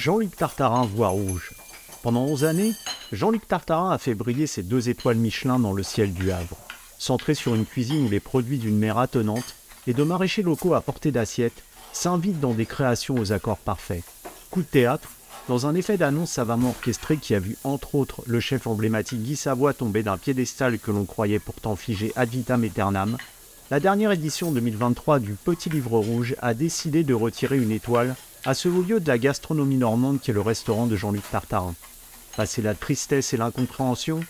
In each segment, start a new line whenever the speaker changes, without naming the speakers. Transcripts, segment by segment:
Jean-Luc Tartarin voit rouge. Pendant 11 années, Jean-Luc Tartarin a fait briller ses deux étoiles Michelin dans le ciel du Havre. Centré sur une cuisine où les produits d'une mer attenante et de maraîchers locaux à portée d'assiette s'invitent dans des créations aux accords parfaits. Coup de théâtre, dans un effet d'annonce savamment orchestré qui a vu entre autres le chef emblématique Guy Savoie tomber d'un piédestal que l'on croyait pourtant figé ad vitam aeternam, la dernière édition 2023 du Petit Livre Rouge a décidé de retirer une étoile à ce haut lieu de la gastronomie normande qui est le restaurant de Jean-Luc Tartarin. Passé la tristesse et l'incompréhension,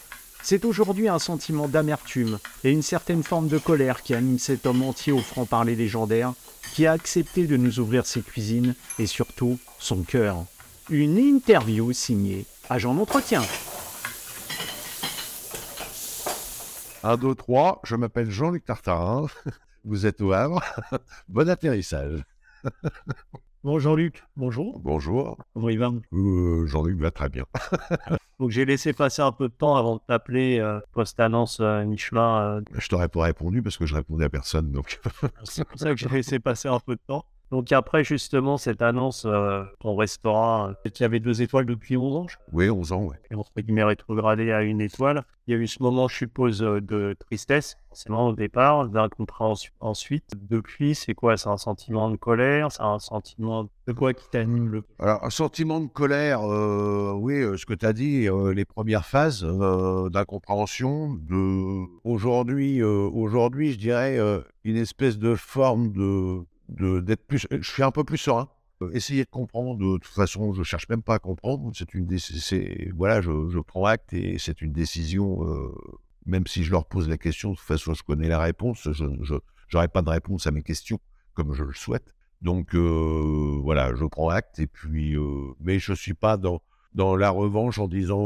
c'est aujourd'hui un sentiment d'amertume et une certaine forme de colère qui anime cet homme entier au franc-parler légendaire qui a accepté de nous ouvrir ses cuisines et surtout son cœur. Une interview signée Agent d'entretien.
1, 2, 3, je m'appelle Jean-Luc Tartarin, vous êtes au Havre, bon atterrissage.
Bon Jean-Luc, bonjour.
Bonjour.
Comment il va?
Euh, Jean-Luc va très bien.
Donc j'ai laissé passer un peu de temps avant de t'appeler euh, post-annonce euh, Michelin. euh,
Je t'aurais pas répondu parce que je répondais à personne, donc
c'est pour ça que j'ai laissé passer un peu de temps. Donc après justement cette annonce, euh, ton restaurant, euh, qui avait deux étoiles depuis 11 ans,
oui, 11 ans, ouais.
et entre guillemets rétrogradé à une étoile. Il y a eu ce moment, je suppose, euh, de tristesse, forcément au départ, d'incompréhension ensuite. Depuis, c'est quoi? C'est un sentiment de colère? C'est un sentiment de quoi qui t'anime le
Alors, un sentiment de colère, euh, oui, ce que tu as dit, euh, les premières phases d'incompréhension, de aujourd'hui, aujourd'hui, je dirais une espèce de forme de- d'être plus, je suis un peu plus serein. Euh, Essayer de comprendre, de toute façon, je cherche même pas à comprendre. C'est une, c'est voilà, je, je prends acte et c'est une décision. euh, même si je leur pose la question, de toute façon, je connais la réponse. Je j'aurai pas de réponse à mes questions comme je le souhaite. Donc euh, voilà, je prends acte et puis, mais je suis pas dans dans la revanche en disant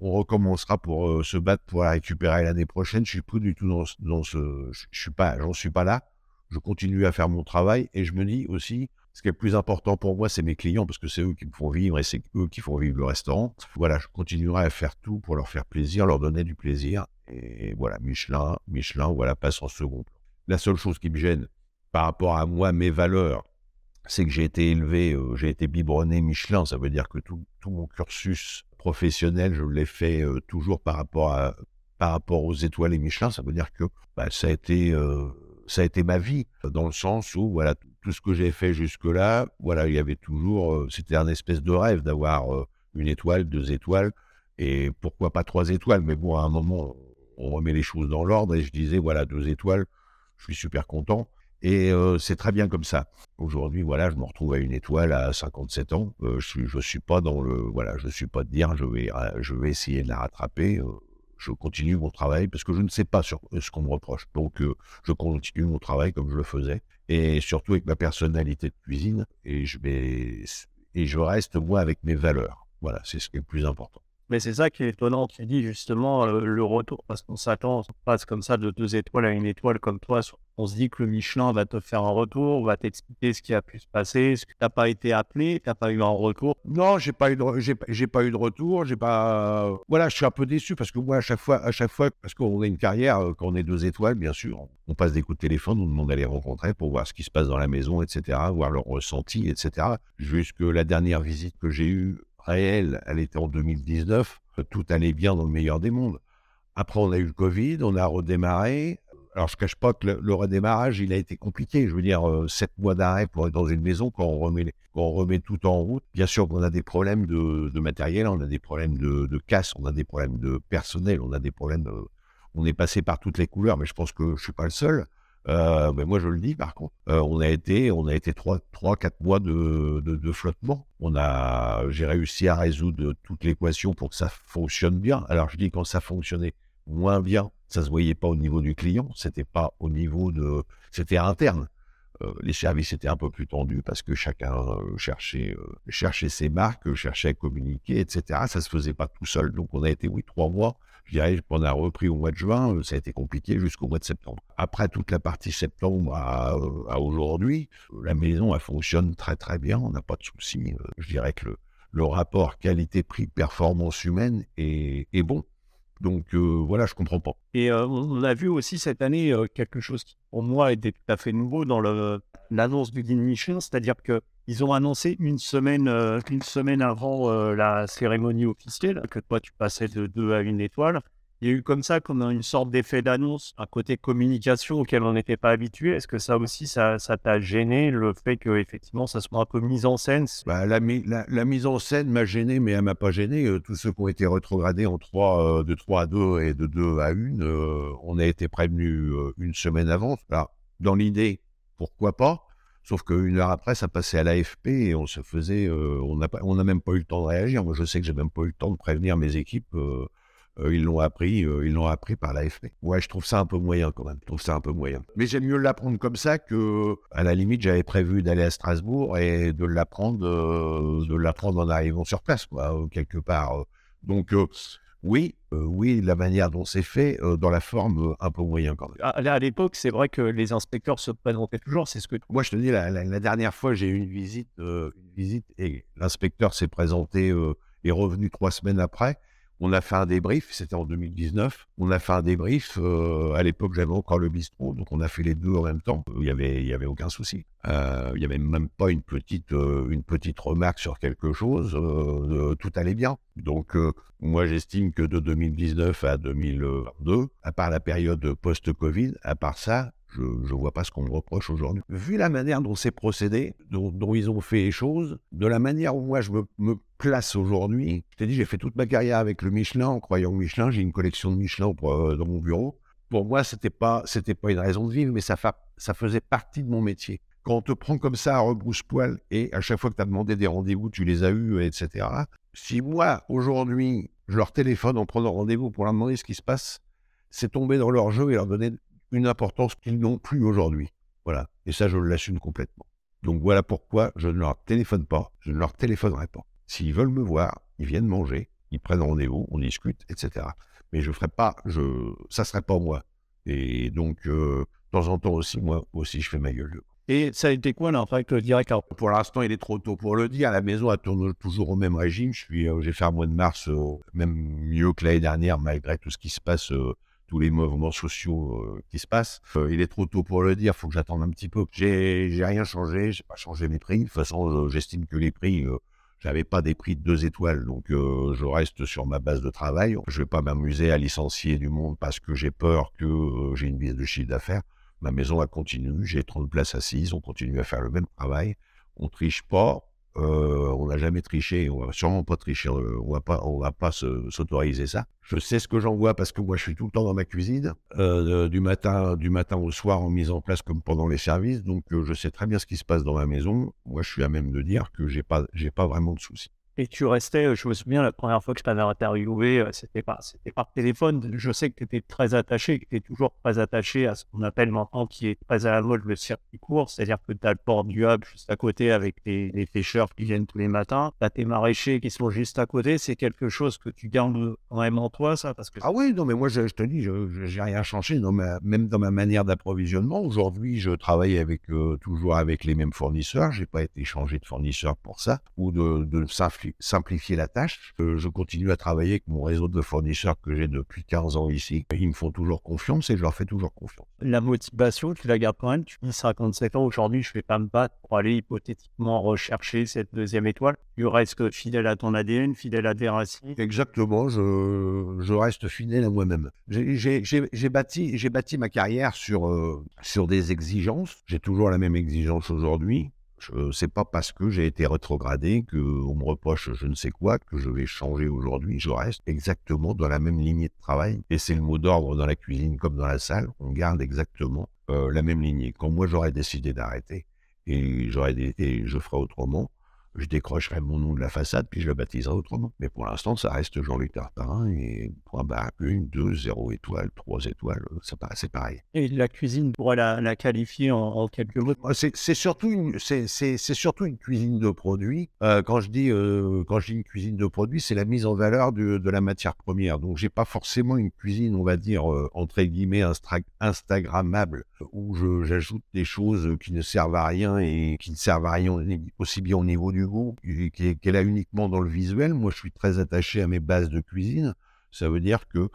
on recommencera pour se battre pour la récupérer l'année prochaine. Je suis plus du tout dans, dans ce, je suis pas, j'en suis pas là. Je continue à faire mon travail et je me dis aussi, ce qui est le plus important pour moi, c'est mes clients parce que c'est eux qui me font vivre et c'est eux qui font vivre le restaurant. Voilà, je continuerai à faire tout pour leur faire plaisir, leur donner du plaisir. Et voilà, Michelin, Michelin, voilà, passe en second plan. La seule chose qui me gêne par rapport à moi, mes valeurs, c'est que j'ai été élevé, euh, j'ai été biberonné Michelin. Ça veut dire que tout, mon cursus professionnel, je l'ai fait euh, toujours par rapport à par rapport aux étoiles et Michelin. Ça veut dire que bah, ça a été euh, ça a été ma vie dans le sens où voilà tout ce que j'ai fait jusque là, voilà il y avait toujours euh, c'était un espèce de rêve d'avoir euh, une étoile, deux étoiles et pourquoi pas trois étoiles. Mais bon à un moment on remet les choses dans l'ordre et je disais voilà deux étoiles, je suis super content. Et euh, c'est très bien comme ça. Aujourd'hui, voilà, je me retrouve à une étoile à 57 ans. Je suis, je suis pas dans le, voilà, je suis pas de dire, je vais, je vais essayer de la rattraper. Je continue mon travail parce que je ne sais pas sur ce qu'on me reproche. Donc, euh, je continue mon travail comme je le faisais et surtout avec ma personnalité de cuisine et je et je reste moi avec mes valeurs. Voilà, c'est ce qui est le plus important.
Mais c'est ça qui est étonnant, tu dis justement euh, le retour, parce qu'on s'attend, on passe comme ça de deux étoiles à une étoile comme toi. On se dit que le Michelin va te faire un retour, va t'expliquer ce qui a pu se passer, ce que tu n'as pas été appelé, tu n'as pas eu un retour?
Non, j'ai pas eu de, j'ai, j'ai pas eu de retour, j'ai pas, voilà, je suis un peu déçu parce que moi, à chaque fois, à chaque fois, parce qu'on a une carrière, euh, quand on est deux étoiles, bien sûr, on- on passe des coups de téléphone, on demande à les rencontrer pour voir ce qui se passe dans la maison, etc., voir leur ressenti, etc. Jusque la dernière visite que j'ai eue réelle, elle était en 2019, euh, tout allait bien dans le meilleur des mondes. Après, on a eu le Covid, on a redémarré. Alors, je cache pas que le, redémarrage, il a été compliqué. Je veux dire, euh, sept mois d'arrêt pour être dans une maison quand on remet, quand on remet tout en route. Bien sûr qu'on a des problèmes de, matériel, on a des problèmes de, casse, on a des problèmes de personnel, on a des problèmes. de- on est passé par toutes les couleurs, mais je pense que je suis pas le seul. Euh, mais moi, je le dis, par contre, Euh, on a été, on a été trois, trois, quatre mois de, de, flottement. On a, j'ai réussi à résoudre toute l'équation pour que ça fonctionne bien. Alors, je dis quand ça fonctionnait moins bien, ça se voyait pas au niveau du client, c'était pas au niveau de, c'était interne. Euh, les services étaient un peu plus tendus parce que chacun cherchait, cherchait ses marques, cherchait à communiquer, etc. Ça se faisait pas tout seul. Donc on a été, oui, trois mois. Je dirais qu'on a repris au mois de juin. euh, Ça a été compliqué jusqu'au mois de septembre. Après toute la partie septembre à, euh, aujourd'hui, euh, la maison elle fonctionne très très bien. On n'a pas de soucis. Je dirais que le, rapport qualité-prix-performance humaine est, bon. Donc voilà, je comprends pas.
Et on a vu aussi cette année quelque chose qui, pour moi, était tout à fait nouveau dans l'annonce du guide c'est-à-dire que ils ont annoncé une semaine, euh, une semaine avant euh, la cérémonie officielle que toi tu passais de 2 à 1 étoile. Il y a eu comme ça, comme une sorte d'effet d'annonce, un côté communication auquel on n'était pas habitué. Est-ce que ça aussi, ça ça t'a gêné, le fait que effectivement ça soit un peu mis en scène?
Bah, la, mise en scène m'a gêné, mais elle m'a pas gêné. Euh, tous ceux qui ont été rétrogradés en 3, de 3 à 2 et de 2 à 1, on a été prévenus une semaine avant. Dans l'idée, pourquoi pas? Sauf qu'une heure après, ça passait à l'AFP et on se faisait. Euh, on n'a même pas eu le temps de réagir. Moi, je sais que j'ai même pas eu le temps de prévenir mes équipes. Euh, euh, ils l'ont appris, ils l'ont appris par l'AFP. Ouais, je trouve ça un peu moyen quand même. Je trouve ça un peu moyen. Mais j'aime mieux l'apprendre comme ça que, à la limite, j'avais prévu d'aller à Strasbourg et de l'apprendre, de l'apprendre en arrivant sur place, quoi, quelque part. Donc, oui, euh, oui, la manière dont c'est fait, euh, dans la forme, euh, un peu moyen quand même.
À, à l'époque, c'est vrai que les inspecteurs se présentaient toujours, c'est ce que...
Moi, je te dis, la, dernière fois, j'ai eu une visite, une visite et l'inspecteur s'est présenté, est revenu trois semaines après. On a fait un débrief, c'était en 2019. On a fait un débrief. Euh, à l'époque, j'avais encore le bistrot, donc on a fait les deux en même temps. Il n'y avait, avait aucun souci. Euh, il n'y avait même pas une petite, euh, une petite remarque sur quelque chose. tout allait bien. Donc, moi, j'estime que de 2019 à 2022, à part la période post-Covid, à part ça, je ne vois pas ce qu'on me reproche aujourd'hui. Vu la manière dont c'est procédé, dont, ils ont fait les choses, de la manière où moi je me, place aujourd'hui, je t'ai dit, j'ai fait toute ma carrière avec le Michelin, en croyant au Michelin, j'ai une collection de Michelin euh, dans mon bureau. Pour moi, c'était pas, c'était pas une raison de vivre, mais ça, ça faisait partie de mon métier. Quand on te prend comme ça à rebrousse-poil et à chaque fois que tu as demandé des rendez-vous, tu les as eus, etc. Si moi, aujourd'hui, je leur téléphone en prenant rendez-vous pour leur demander ce qui se passe, c'est tomber dans leur jeu et leur donner une importance qu'ils n'ont plus aujourd'hui. Voilà. Et ça, je l'assume complètement. Donc voilà pourquoi je ne leur téléphone pas, je ne leur téléphonerai pas. S'ils veulent me voir, ils viennent manger, ils prennent rendez-vous, on discute, etc. Mais je ferai pas, je, ça serait pas moi. Et donc, euh, de temps en temps aussi, moi aussi, je fais ma gueule.
Et ça a été quoi l'impact direct
Pour l'instant, il est trop tôt pour le dire. La maison, elle tourne toujours au même régime. Je suis, euh, j'ai fait un mois de mars, euh, même mieux que l'année dernière, malgré tout ce qui se passe tous les mouvements sociaux euh, qui se passent. Euh, il est trop tôt pour le dire, il faut que j'attende un petit peu. J'ai, j'ai rien changé, j'ai pas changé mes prix. De toute façon, euh, j'estime que les prix, j'avais pas des prix de deux étoiles, donc je reste sur ma base de travail. Je vais pas m'amuser à licencier du monde parce que j'ai peur que j'ai une baisse de chiffre d'affaires. Ma maison a continué, j'ai 30 places assises, on continue à faire le même travail. On triche pas, euh, on n'a jamais triché, on va sûrement pas tricher, euh, on va pas, on va pas s'autoriser ça. Je sais ce que j'en vois parce que moi je suis tout le temps dans ma cuisine, euh, du matin, du matin au soir en mise en place comme pendant les services, donc je sais très bien ce qui se passe dans ma maison. Moi je suis à même de dire que j'ai pas, j'ai pas vraiment de soucis.
Et tu restais, euh, je me souviens, la première fois que je t'avais interviewé, euh, c'était par, c'était par téléphone. Je sais que tu étais très attaché, que tu es toujours très attaché à ce qu'on appelle maintenant, qui est très à la mode, le circuit court. C'est-à-dire que tu as le port du hub juste à côté avec les, les pêcheurs qui viennent tous les matins. Tu as tes maraîchers qui sont juste à côté. C'est quelque chose que tu gardes quand même en toi, ça parce que
Ah oui, non, mais moi, je, te dis, je n'ai rien changé, mais même dans ma manière d'approvisionnement. Aujourd'hui, je travaille avec, euh, toujours avec les mêmes fournisseurs. J'ai pas été changé de fournisseur pour ça ou de, de simplifier la tâche. Euh, je continue à travailler avec mon réseau de fournisseurs que j'ai depuis 15 ans ici. Ils me font toujours confiance et je leur fais toujours confiance.
La motivation, tu la gardes quand même? Tu dis 57 ans aujourd'hui, je ne vais pas me battre pour aller hypothétiquement rechercher cette deuxième étoile. Tu restes fidèle à ton ADN, fidèle à tes racines.
Exactement, je, je reste fidèle à moi-même. J'ai bâti, bâti ma carrière sur, euh, sur des exigences. J'ai toujours la même exigence aujourd'hui. C'est pas parce que j'ai été rétrogradé, qu'on me reproche je ne sais quoi, que je vais changer aujourd'hui. Je reste exactement dans la même lignée de travail. Et c'est le mot d'ordre dans la cuisine comme dans la salle. On garde exactement euh, la même lignée. Quand moi j'aurais décidé d'arrêter et, j'aurais et je ferai autrement, je décrocherai mon nom de la façade, puis je le baptiserai autrement. Mais pour l'instant, ça reste Jean-Luc Tartarin, et point barre, une, deux, zéro étoile, trois étoiles, ça c'est pareil.
Et la cuisine, pourrait la, la qualifier en, quelques mots?
C'est surtout, une, surtout une cuisine de produits. Euh, quand, je dis, euh, quand je dis une cuisine de produits, c'est la mise en valeur de, de la matière première. Donc, j'ai pas forcément une cuisine, on va dire, euh, entre guillemets, Instagrammable, où j'ajoute des choses qui ne servent à rien et qui ne servent à rien aussi bien au niveau du qui est, uniquement dans le visuel. Moi, je suis très attaché à mes bases de cuisine. Ça veut dire que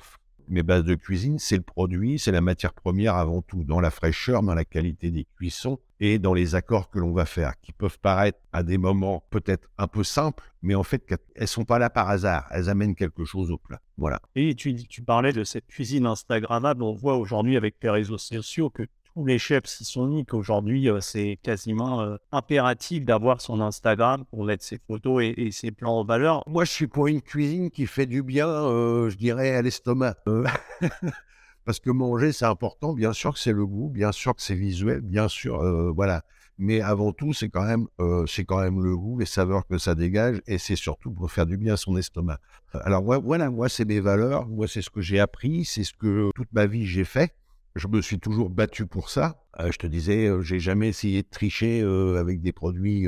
mes bases de cuisine, c'est le produit, c'est la matière première avant tout, dans la fraîcheur, dans la qualité des cuissons et dans les accords que l'on va faire, qui peuvent paraître à des moments peut-être un peu simples, mais en fait, elles sont pas là par hasard. Elles amènent quelque chose au plat. Voilà.
Et tu, tu parlais de cette cuisine Instagrammable. On voit aujourd'hui avec les réseaux sociaux que tous les chefs s'y sont mis qu'aujourd'hui, euh, c'est quasiment euh, impératif d'avoir son Instagram pour mettre ses photos et, ses plans en valeur.
Moi, je suis pour une cuisine qui fait du bien, euh, je dirais, à l'estomac. Parce que manger, c'est important. Bien sûr que c'est le goût, bien sûr que c'est visuel, bien sûr, voilà. Mais avant tout, c'est quand même, c'est quand même le goût, les saveurs que ça dégage, et c'est surtout pour faire du bien à son estomac. Alors voilà, moi, c'est mes valeurs, moi, c'est ce que j'ai appris, c'est ce que toute ma vie j'ai fait. Je me suis toujours battu pour ça. Euh, je te disais, euh, j'ai jamais essayé de tricher euh, avec des produits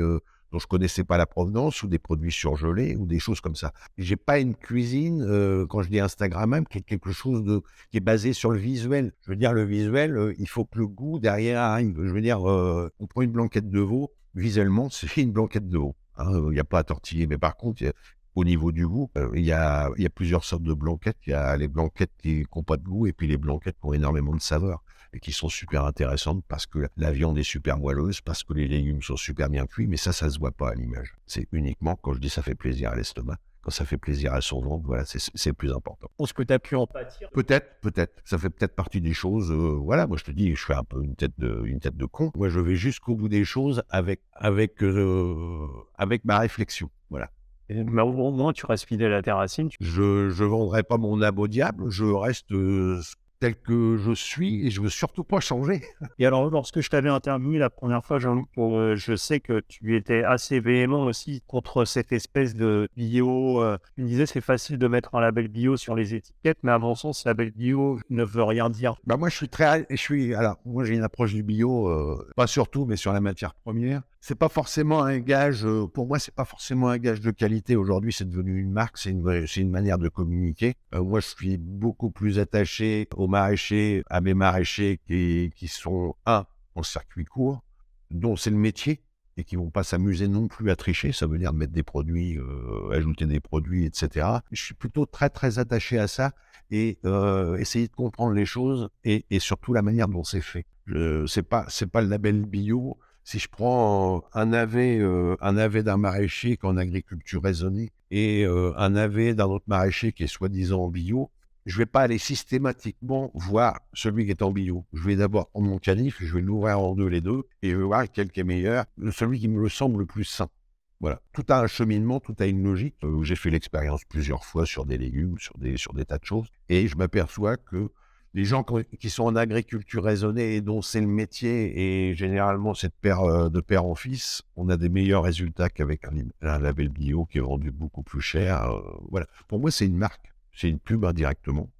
dont je connaissais pas la provenance ou des produits surgelés ou des choses comme ça. J'ai pas une cuisine, quand je dis Instagram même, qui est quelque chose qui est basé sur le visuel. Je veux dire, le visuel, il faut que le goût derrière arrive. Je veux dire, on prend une blanquette de veau, visuellement, c'est une blanquette de veau. Hein, il n'y a pas à tortiller. Mais par contre, au niveau du goût, euh, il y, a, y, a, plusieurs sortes de blanquettes. Il y a les blanquettes qui n'ont pas de goût et puis les blanquettes qui ont énormément de saveur et qui sont super intéressantes parce que la viande est super moelleuse, parce que les légumes sont super bien cuits, mais ça, ça se voit pas à l'image. C'est uniquement quand je dis ça fait plaisir à l'estomac. Quand ça fait plaisir à son ventre, voilà, c'est le plus important.
Est-ce que tu as pu en pâtir
Peut-être, peut-être. Ça fait peut-être partie des choses. Euh, voilà, moi je te dis, je fais un peu une tête de, une tête de con. Moi, je vais jusqu'au bout des choses avec, avec, euh, avec ma réflexion. Voilà.
Mais au moment tu restes fidèle à tes racines.
Je ne vendrai pas mon âme au diable, je reste euh, tel que je suis et je veux surtout pas changer.
Et alors, lorsque je t'avais interviewé la première fois, Jean-Luc, euh, je sais que tu étais assez véhément aussi contre cette espèce de bio. Euh, tu disais c'est facile de mettre un label bio sur les étiquettes, mais à mon sens, label bio ne veut rien dire.
Bah moi, je suis très, je suis, alors moi j'ai une approche du bio, euh, pas surtout, mais sur la matière première c'est pas forcément un gage, euh, pour moi, c'est pas forcément un gage de qualité. Aujourd'hui, c'est devenu une marque, c'est une, une manière de communiquer. Euh, moi, je suis beaucoup plus attaché aux maraîchers, à mes maraîchers qui, qui sont, un, en circuit court, dont c'est le métier, et qui vont pas s'amuser non plus à tricher. Ça veut dire mettre des produits, euh, ajouter des produits, etc. Je suis plutôt très, très attaché à ça et essayer de comprendre les choses et, et surtout la manière dont c'est fait. C'est pas, c'est pas le label bio si je prends un navet, euh, un d'un maraîcher qui est en agriculture raisonnée et euh, un navet d'un autre maraîcher qui est soi-disant en bio, je ne vais pas aller systématiquement voir celui qui est en bio. Je vais d'abord prendre mon canif, je vais l'ouvrir en deux les deux, et je vais voir quel est meilleur, celui qui me semble le plus sain. Voilà. Tout a un cheminement, tout a une logique. Euh, j'ai fait l'expérience plusieurs fois sur des légumes, sur des tas de choses, et je m'aperçois que les gens qui sont en agriculture raisonnée et dont c'est le métier, et généralement cette paire euh, de père en fils, on a des meilleurs résultats qu'avec un, label bio qui est vendu beaucoup plus cher. Euh, voilà. Pour moi, c'est une marque, c'est une pub indirectement.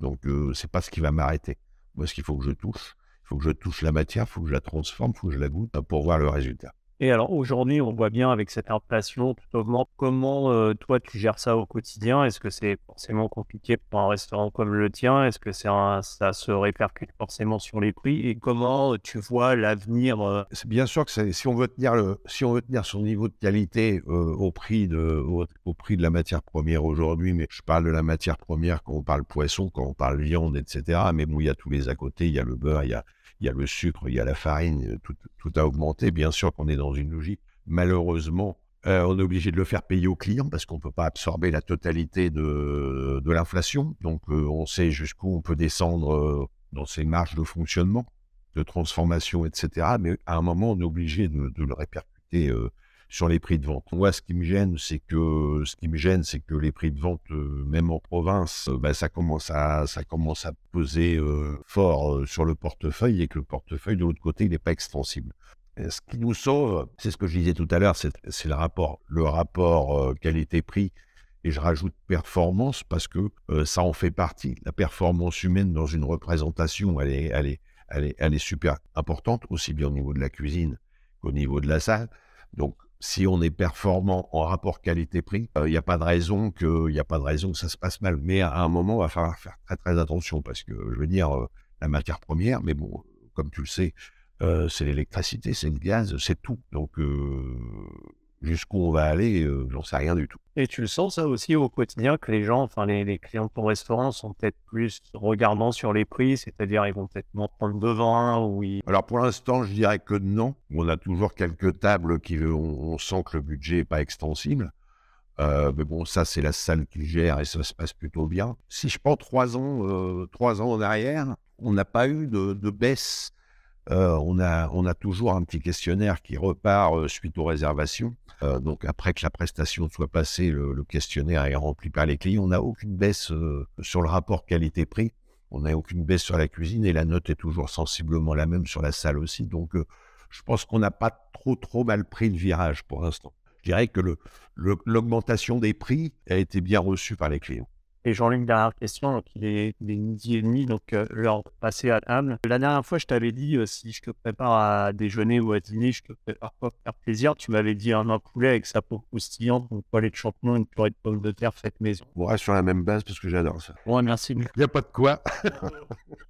Donc, euh, c'est pas ce qui va m'arrêter. Moi, ce qu'il faut que je touche, il faut que je touche la matière, il faut que je la transforme, il faut que je la goûte pour voir le résultat.
Et alors aujourd'hui, on voit bien avec cette inflation, tout augmente. Comment euh, toi tu gères ça au quotidien? Est-ce que c'est forcément compliqué pour un restaurant comme le tien? Est-ce que ça se répercute forcément sur les prix? Et comment euh, tu vois l'avenir euh?
Bien sûr que si on veut tenir si on veut tenir son niveau de qualité au prix de au, prix de la matière première aujourd'hui, mais je parle de la matière première quand on parle poisson, quand on parle viande, etc. Mais bon, il y a tous les à côté, il y a le beurre, il y a il y a le sucre, il y a la farine, tout, a augmenté. Bien sûr qu'on est dans une logique. Malheureusement, euh, on est obligé de le faire payer aux clients parce qu'on ne peut pas absorber la totalité de, l'inflation. Donc, euh, on sait jusqu'où on peut descendre euh, dans ces marges de fonctionnement, de transformation, etc. Mais à un moment, on est obligé de le répercuter sur les prix de vente. Moi, ce qui me gêne, c'est que ce qui me gêne, c'est que les prix de vente, euh, même en province, euh, bah, ça commence à ça commence à peser euh, fort sur le portefeuille et que le portefeuille de l'autre côté, il n'est pas extensible. ce qui nous sauve, c'est ce que je disais tout à l'heure, c'est le rapport, le rapport qualité-prix. Et je rajoute performance parce que ça en fait partie. La performance humaine dans une représentation, elle est, elle est, elle est, elle est super importante, aussi bien au niveau de la cuisine qu'au niveau de la salle. Donc, si on est performant en rapport qualité-prix, il euh, n'y a pas de raison que, il a pas de raison que ça se passe mal. Mais à un moment, il va falloir faire très très attention parce que, je veux dire, euh, la matière première, mais bon, comme tu le sais, euh, c'est l'électricité, c'est le gaz, c'est tout. Donc, Jusqu'où on va aller, euh, j'en sais rien du tout.
Et tu le sens ça aussi au quotidien que les gens, enfin les, les clients de ton restaurant sont peut-être plus regardants sur les prix, c'est-à-dire ils vont peut-être m'en prendre devant ou ils...
Alors pour l'instant, je dirais que non. On a toujours quelques tables qui on, on sent que le budget n'est pas extensible. Euh, mais bon, ça, c'est la salle qui gère et ça se passe plutôt bien. Si je prends trois ans, euh, trois ans en arrière, on n'a pas eu de, de baisse. Euh, on, a, toujours un petit questionnaire qui repart euh, suite aux réservations. Euh, donc après que la prestation soit passée, le, questionnaire est rempli par les clients. On n'a aucune baisse sur le rapport qualité-prix. On n'a aucune baisse sur la cuisine et la note est toujours sensiblement la même sur la salle aussi. Donc je pense qu'on n'a pas trop trop mal pris le virage pour l'instant. Je dirais que l'augmentation des prix a été bien reçue par les clients.
Et Jean-Luc, dernière question, donc il est, il est midi et demi, donc euh, l'heure de passer à table. La dernière fois, je t'avais dit, euh, si je te prépare à déjeuner ou à dîner, je te prépare faire plaisir? Tu m'avais dit un, un poulet avec sa peau croustillante, une poêlée de champignons, une purée de pommes de terre faite maison.
On reste sur la même base parce que j'adore ça.
Bon, merci.
Il n'y a pas de quoi.